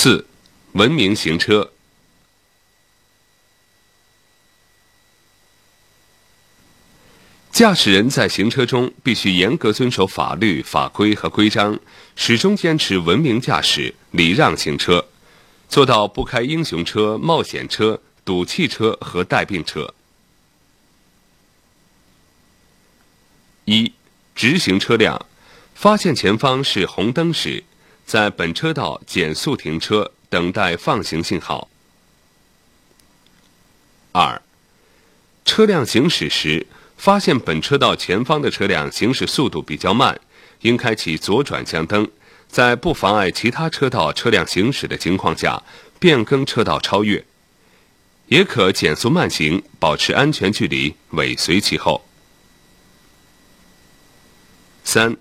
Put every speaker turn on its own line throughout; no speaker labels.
四、文明行车。驾驶人在行车中必须严格遵守法律法规和规章，始终坚持文明驾驶、礼让行车，做到不开英雄车、冒险车、堵汽车和带病车。一、直行车辆，发现前方是红灯时。在本车道减速停车，等待放行信号。二，车辆行驶时，发现本车道前方的车辆行驶速度比较慢，应开启左转向灯，在不妨碍其他车道车辆行驶的情况下，变更车道超越，也可减速慢行，保持安全距离，尾随其后。三，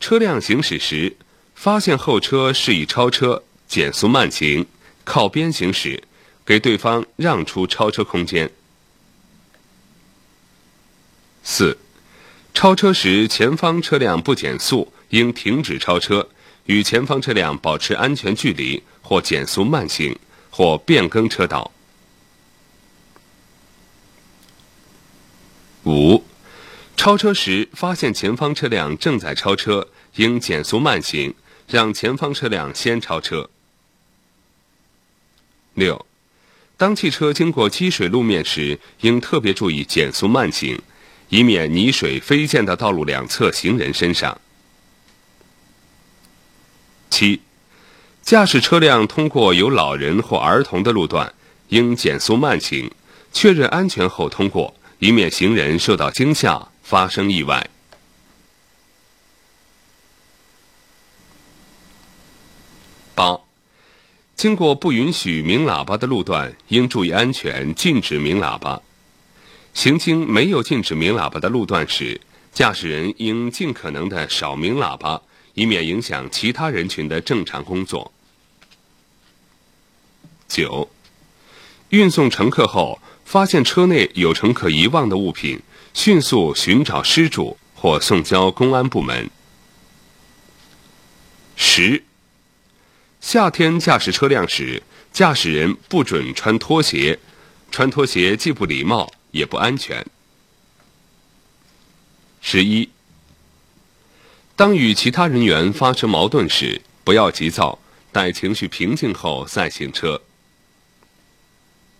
车辆行驶时。发现后车示意超车，减速慢行，靠边行驶，给对方让出超车空间。四，超车时前方车辆不减速，应停止超车，与前方车辆保持安全距离，或减速慢行，或变更车道。五，超车时发现前方车辆正在超车，应减速慢行。让前方车辆先超车。六，当汽车经过积水路面时，应特别注意减速慢行，以免泥水飞溅到道路两侧行人身上。七，驾驶车辆通过有老人或儿童的路段，应减速慢行，确认安全后通过，以免行人受到惊吓发生意外。经过不允许鸣喇叭的路段，应注意安全，禁止鸣喇叭。行经没有禁止鸣喇叭的路段时，驾驶人应尽可能的少鸣喇叭，以免影响其他人群的正常工作。九，运送乘客后，发现车内有乘客遗忘的物品，迅速寻找失主或送交公安部门。十。夏天驾驶车辆时，驾驶人不准穿拖鞋，穿拖鞋既不礼貌也不安全。十一，当与其他人员发生矛盾时，不要急躁，待情绪平静后再行车。